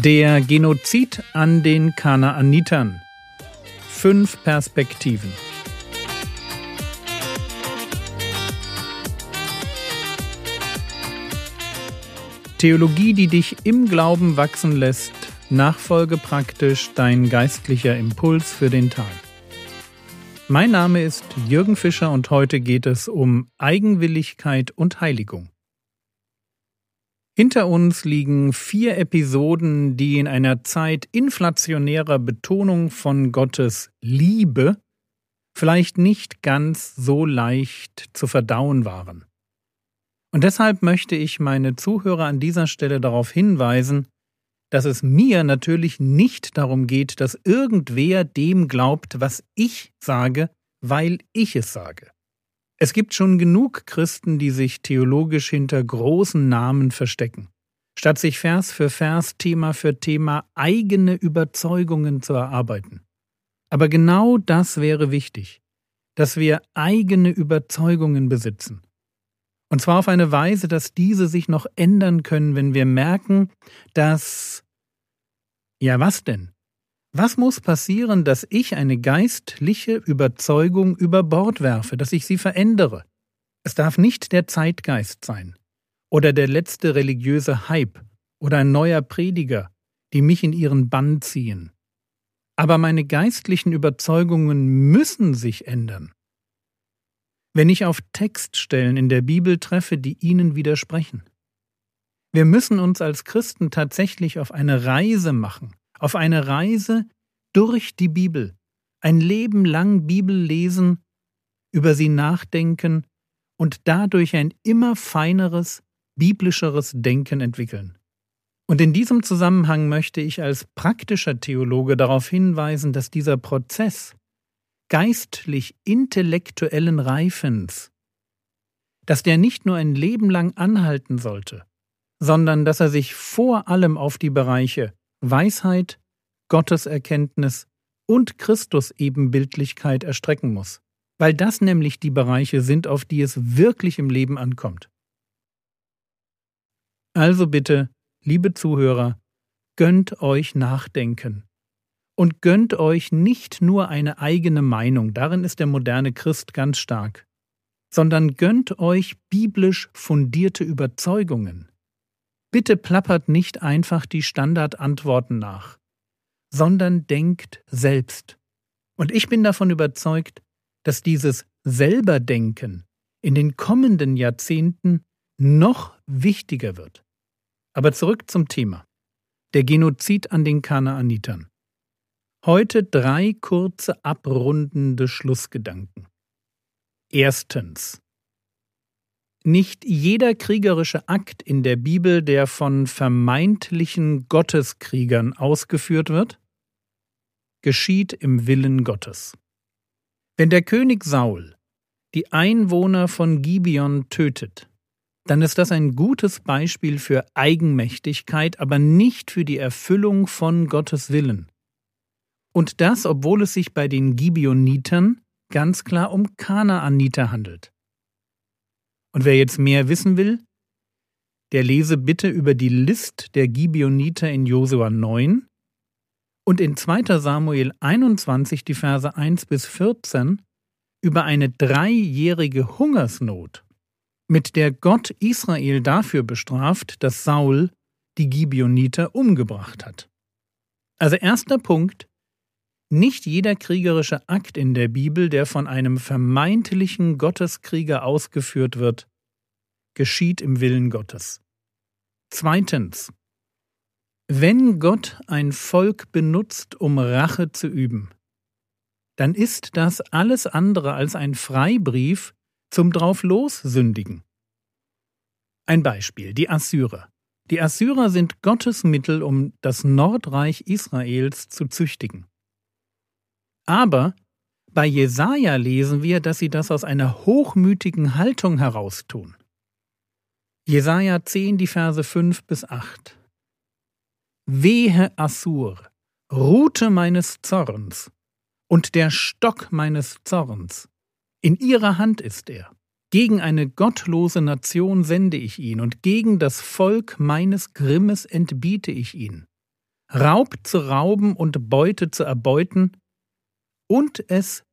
Der Genozid an den Kanaanitern. Fünf Perspektiven. Theologie, die dich im Glauben wachsen lässt, Nachfolge praktisch dein geistlicher Impuls für den Tag. Mein Name ist Jürgen Fischer und heute geht es um Eigenwilligkeit und Heiligung. Hinter uns liegen vier Episoden, die in einer Zeit inflationärer Betonung von Gottes Liebe vielleicht nicht ganz so leicht zu verdauen waren. Und deshalb möchte ich meine Zuhörer an dieser Stelle darauf hinweisen, dass es mir natürlich nicht darum geht, dass irgendwer dem glaubt, was ich sage, weil ich es sage. Es gibt schon genug Christen, die sich theologisch hinter großen Namen verstecken, statt sich Vers für Vers, Thema für Thema eigene Überzeugungen zu erarbeiten. Aber genau das wäre wichtig, dass wir eigene Überzeugungen besitzen. Und zwar auf eine Weise, dass diese sich noch ändern können, wenn wir merken, dass ja was denn? Was muss passieren, dass ich eine geistliche Überzeugung über Bord werfe, dass ich sie verändere? Es darf nicht der Zeitgeist sein oder der letzte religiöse Hype oder ein neuer Prediger, die mich in ihren Bann ziehen. Aber meine geistlichen Überzeugungen müssen sich ändern. Wenn ich auf Textstellen in der Bibel treffe, die ihnen widersprechen. Wir müssen uns als Christen tatsächlich auf eine Reise machen, auf eine Reise durch die Bibel, ein Leben lang Bibel lesen, über sie nachdenken und dadurch ein immer feineres, biblischeres Denken entwickeln. Und in diesem Zusammenhang möchte ich als praktischer Theologe darauf hinweisen, dass dieser Prozess geistlich intellektuellen Reifens, dass der nicht nur ein Leben lang anhalten sollte, sondern dass er sich vor allem auf die Bereiche Weisheit, Gotteserkenntnis und Christusebenbildlichkeit erstrecken muss, weil das nämlich die Bereiche sind, auf die es wirklich im Leben ankommt. Also bitte, liebe Zuhörer, gönnt euch Nachdenken. Und gönnt euch nicht nur eine eigene Meinung, darin ist der moderne Christ ganz stark, sondern gönnt euch biblisch fundierte Überzeugungen. Bitte plappert nicht einfach die Standardantworten nach, sondern denkt selbst. Und ich bin davon überzeugt, dass dieses Selberdenken in den kommenden Jahrzehnten noch wichtiger wird. Aber zurück zum Thema. Der Genozid an den Kanaanitern. Heute drei kurze abrundende Schlussgedanken. Erstens. Nicht jeder kriegerische Akt in der Bibel, der von vermeintlichen Gotteskriegern ausgeführt wird, geschieht im Willen Gottes. Wenn der König Saul die Einwohner von Gibeon tötet, dann ist das ein gutes Beispiel für Eigenmächtigkeit, aber nicht für die Erfüllung von Gottes Willen. Und das, obwohl es sich bei den Gibeonitern ganz klar um Kanaaniter handelt. Und wer jetzt mehr wissen will, der lese bitte über die List der Gibeoniter in Josua 9 und in 2. Samuel 21 die Verse 1 bis 14 über eine dreijährige Hungersnot, mit der Gott Israel dafür bestraft, dass Saul die Gibeoniter umgebracht hat. Also erster Punkt, nicht jeder kriegerische Akt in der Bibel, der von einem vermeintlichen Gotteskrieger ausgeführt wird, geschieht im Willen Gottes. Zweitens. Wenn Gott ein Volk benutzt, um Rache zu üben, dann ist das alles andere als ein Freibrief zum Drauflos-Sündigen. Ein Beispiel, die Assyrer. Die Assyrer sind Gottes Mittel, um das Nordreich Israels zu züchtigen. Aber bei Jesaja lesen wir, dass sie das aus einer hochmütigen Haltung heraus tun. Jesaja 10, die Verse 5 bis 8. Wehe Assur, Rute meines Zorns und der Stock meines Zorns. In ihrer Hand ist er. Gegen eine gottlose Nation sende ich ihn, und gegen das Volk meines Grimmes entbiete ich ihn. Raub zu rauben und Beute zu erbeuten und es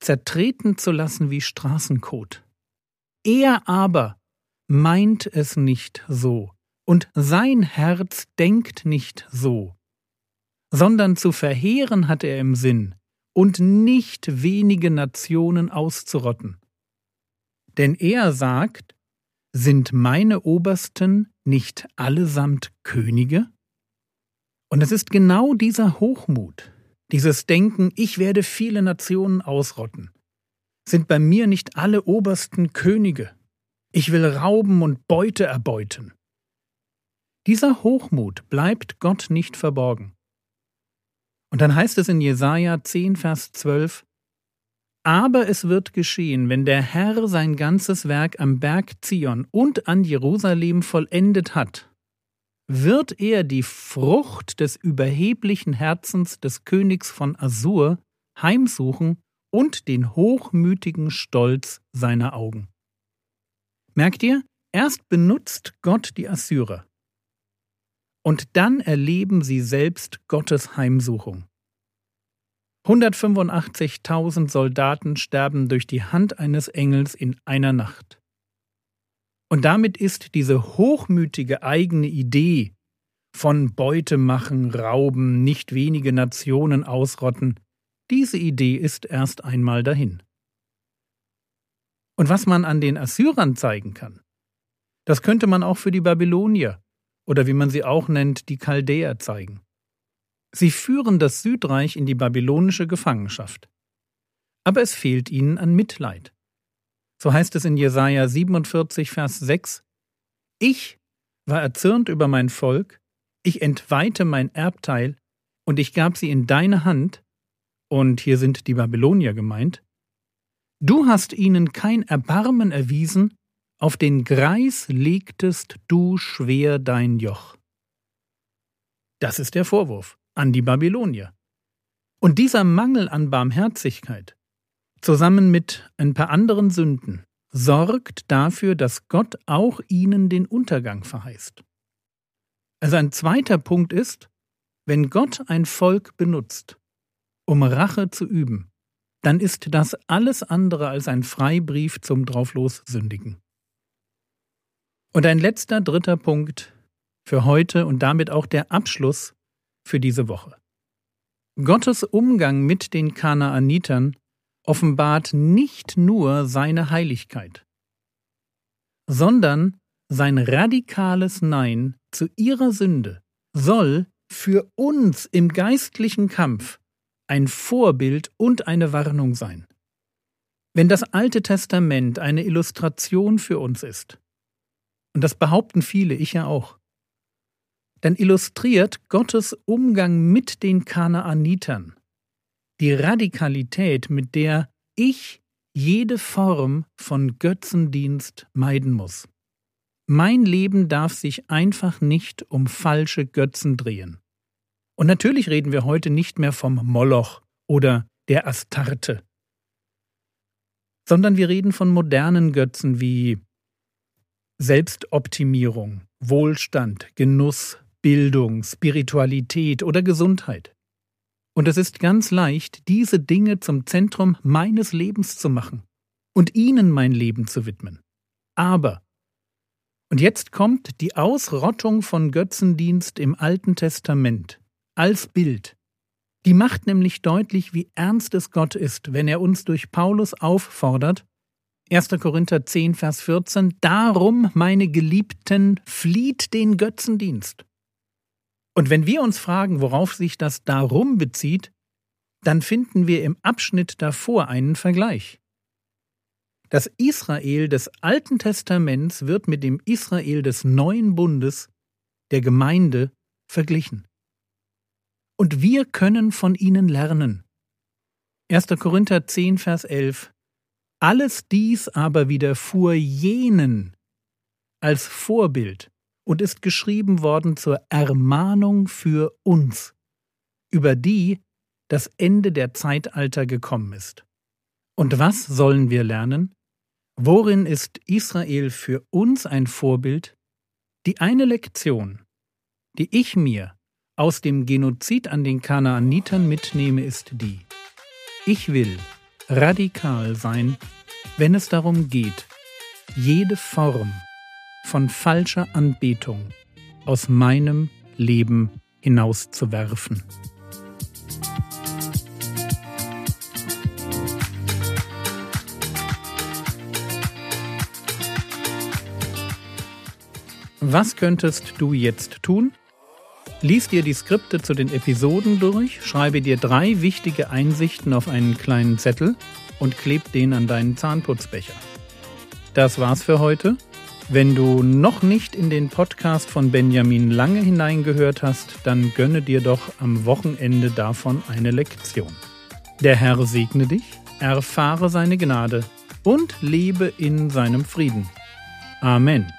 zertreten zu lassen wie Straßenkot. Er aber meint es nicht so, und sein Herz denkt nicht so, sondern zu verheeren hat er im Sinn und nicht wenige Nationen auszurotten. Denn er sagt, sind meine Obersten nicht allesamt Könige? Und es ist genau dieser Hochmut, dieses Denken, ich werde viele Nationen ausrotten. Sind bei mir nicht alle Obersten Könige? Ich will rauben und Beute erbeuten. Dieser Hochmut bleibt Gott nicht verborgen. Und dann heißt es in Jesaja 10, Vers 12: Aber es wird geschehen, wenn der Herr sein ganzes Werk am Berg Zion und an Jerusalem vollendet hat, wird er die Frucht des überheblichen Herzens des Königs von Assur heimsuchen und den hochmütigen Stolz seiner Augen. Merkt ihr, erst benutzt Gott die Assyrer. Und dann erleben sie selbst Gottes Heimsuchung. 185.000 Soldaten sterben durch die Hand eines Engels in einer Nacht. Und damit ist diese hochmütige eigene Idee von Beute machen, rauben, nicht wenige Nationen ausrotten, diese Idee ist erst einmal dahin. Und was man an den Assyrern zeigen kann, das könnte man auch für die Babylonier oder wie man sie auch nennt, die Chaldäer zeigen. Sie führen das Südreich in die babylonische Gefangenschaft. Aber es fehlt ihnen an Mitleid. So heißt es in Jesaja 47, Vers 6: Ich war erzürnt über mein Volk, ich entweihte mein Erbteil und ich gab sie in deine Hand, und hier sind die Babylonier gemeint. Du hast ihnen kein Erbarmen erwiesen, auf den Greis legtest du schwer dein Joch. Das ist der Vorwurf an die Babylonier. Und dieser Mangel an Barmherzigkeit zusammen mit ein paar anderen Sünden, sorgt dafür, dass Gott auch ihnen den Untergang verheißt. Also ein zweiter Punkt ist, wenn Gott ein Volk benutzt, um Rache zu üben, dann ist das alles andere als ein Freibrief zum drauflos Sündigen. Und ein letzter dritter Punkt für heute und damit auch der Abschluss für diese Woche. Gottes Umgang mit den Kanaanitern offenbart nicht nur seine Heiligkeit, sondern sein radikales Nein zu ihrer Sünde soll für uns im geistlichen Kampf ein Vorbild und eine Warnung sein. Wenn das Alte Testament eine Illustration für uns ist, und das behaupten viele, ich ja auch, dann illustriert Gottes Umgang mit den Kanaanitern die Radikalität, mit der ich jede Form von Götzendienst meiden muss. Mein Leben darf sich einfach nicht um falsche Götzen drehen. Und natürlich reden wir heute nicht mehr vom Moloch oder der Astarte, sondern wir reden von modernen Götzen wie Selbstoptimierung, Wohlstand, Genuss, Bildung, Spiritualität oder Gesundheit. Und es ist ganz leicht, diese Dinge zum Zentrum meines Lebens zu machen und ihnen mein Leben zu widmen. Aber, und jetzt kommt die Ausrottung von Götzendienst im Alten Testament als Bild. Die macht nämlich deutlich, wie ernst es Gott ist, wenn er uns durch Paulus auffordert, 1. Korinther 10, Vers 14, Darum, meine Geliebten, flieht den Götzendienst. Und wenn wir uns fragen, worauf sich das darum bezieht, dann finden wir im Abschnitt davor einen Vergleich. Das Israel des Alten Testaments wird mit dem Israel des neuen Bundes, der Gemeinde, verglichen. Und wir können von ihnen lernen. 1. Korinther 10, Vers 11 Alles dies aber widerfuhr jenen als Vorbild, und ist geschrieben worden zur Ermahnung für uns, über die das Ende der Zeitalter gekommen ist. Und was sollen wir lernen? Worin ist Israel für uns ein Vorbild? Die eine Lektion, die ich mir aus dem Genozid an den Kanaanitern mitnehme, ist die. Ich will radikal sein, wenn es darum geht, jede Form von falscher Anbetung aus meinem Leben hinauszuwerfen. Was könntest du jetzt tun? Lies dir die Skripte zu den Episoden durch, schreibe dir drei wichtige Einsichten auf einen kleinen Zettel und kleb den an deinen Zahnputzbecher. Das war's für heute. Wenn du noch nicht in den Podcast von Benjamin Lange hineingehört hast, dann gönne dir doch am Wochenende davon eine Lektion. Der Herr segne dich, erfahre seine Gnade und lebe in seinem Frieden. Amen.